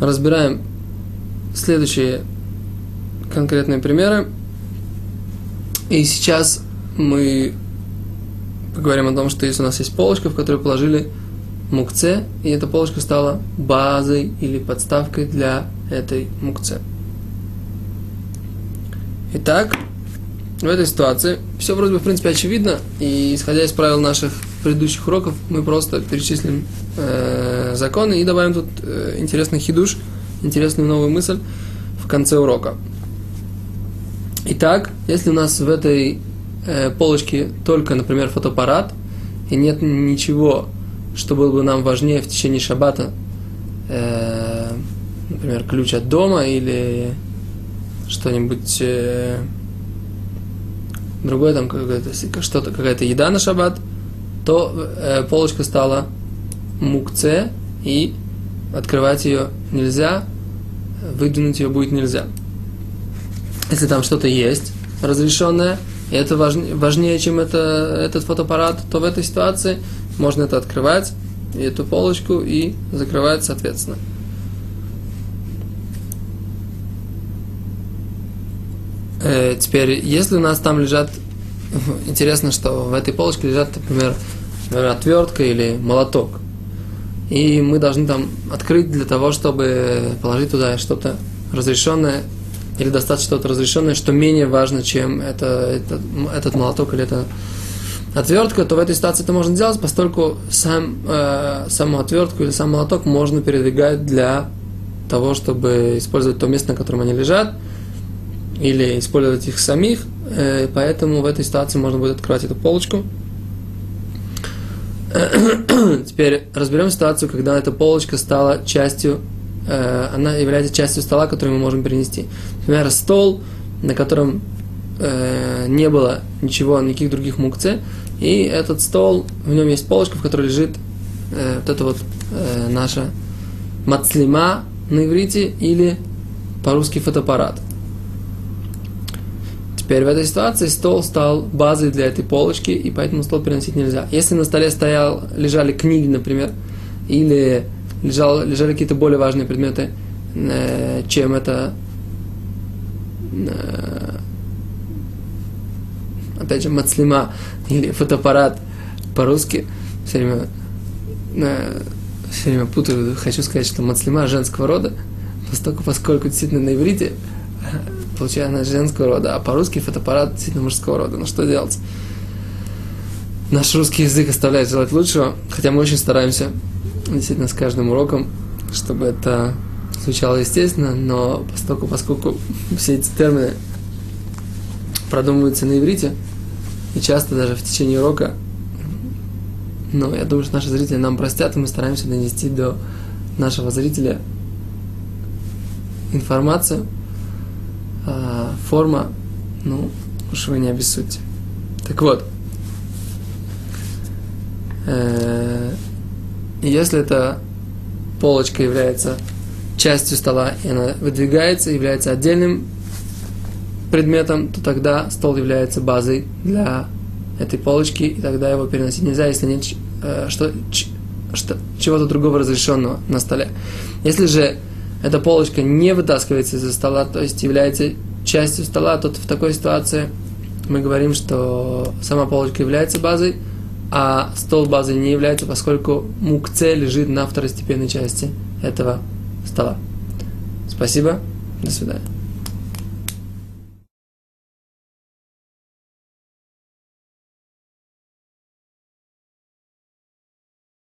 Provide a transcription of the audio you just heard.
разбираем следующие конкретные примеры. И сейчас мы поговорим о том, что если у нас есть полочка, в которую положили мукце, и эта полочка стала базой или подставкой для этой мукце. Итак, в этой ситуации все вроде бы, в принципе, очевидно, и исходя из правил наших предыдущих уроков, мы просто перечислим э, законы и добавим тут э, интересный хидуш, интересную новую мысль в конце урока. Итак, если у нас в этой э, полочке только, например, фотоаппарат, и нет ничего, что было бы нам важнее в течение шаббата, э, например, ключ от дома или что-нибудь э, другое, там какое-то, что-то, какая-то еда на шаббат, то э, полочка стала мукце, и открывать ее нельзя, выдвинуть ее будет нельзя. Если там что-то есть разрешенное, и это важнее, важнее чем это, этот фотоаппарат, то в этой ситуации можно это открывать, эту полочку, и закрывать соответственно. Э, теперь, если у нас там лежат, интересно, что в этой полочке лежат, например отвертка или молоток, и мы должны там открыть для того, чтобы положить туда что-то разрешенное, или достать что-то разрешенное, что менее важно, чем это, это, этот молоток или эта отвертка, то в этой ситуации это можно делать, поскольку сам, э, саму отвертку или сам молоток можно передвигать для того, чтобы использовать то место, на котором они лежат, или использовать их самих, э, поэтому в этой ситуации можно будет открывать эту полочку. Теперь разберем ситуацию, когда эта полочка стала частью, э, она является частью стола, который мы можем перенести. Например, стол, на котором э, не было ничего, никаких других мукце, и этот стол, в нем есть полочка, в которой лежит вот это вот наша мацлима на иврите или по-русски фотоаппарат. Теперь в этой ситуации стол стал базой для этой полочки, и поэтому стол переносить нельзя. Если на столе стоял, лежали книги, например, или лежал, лежали какие-то более важные предметы, э, чем это, э, опять же, мацлима или фотоаппарат по-русски, все время, э, все время путаю, хочу сказать, что мацлима женского рода, поскольку, поскольку действительно на иврите получается женского рода, а по-русски фотоаппарат действительно мужского рода. Ну что делать? Наш русский язык оставляет желать лучшего, хотя мы очень стараемся действительно с каждым уроком, чтобы это звучало естественно, но поскольку, поскольку все эти термины продумываются на иврите, и часто даже в течение урока, ну, я думаю, что наши зрители нам простят, и мы стараемся донести до нашего зрителя информацию, а, форма, ну, уж вы не обессудьте. Так вот, э, если эта полочка является частью стола, и она выдвигается, является отдельным предметом, то тогда стол является базой для этой полочки, и тогда его переносить нельзя, если нет э, что, что, чего-то другого разрешенного на столе. Если же эта полочка не вытаскивается из-за стола, то есть является частью стола, то в такой ситуации мы говорим, что сама полочка является базой, а стол базой не является, поскольку мукце лежит на второстепенной части этого стола. Спасибо, до свидания.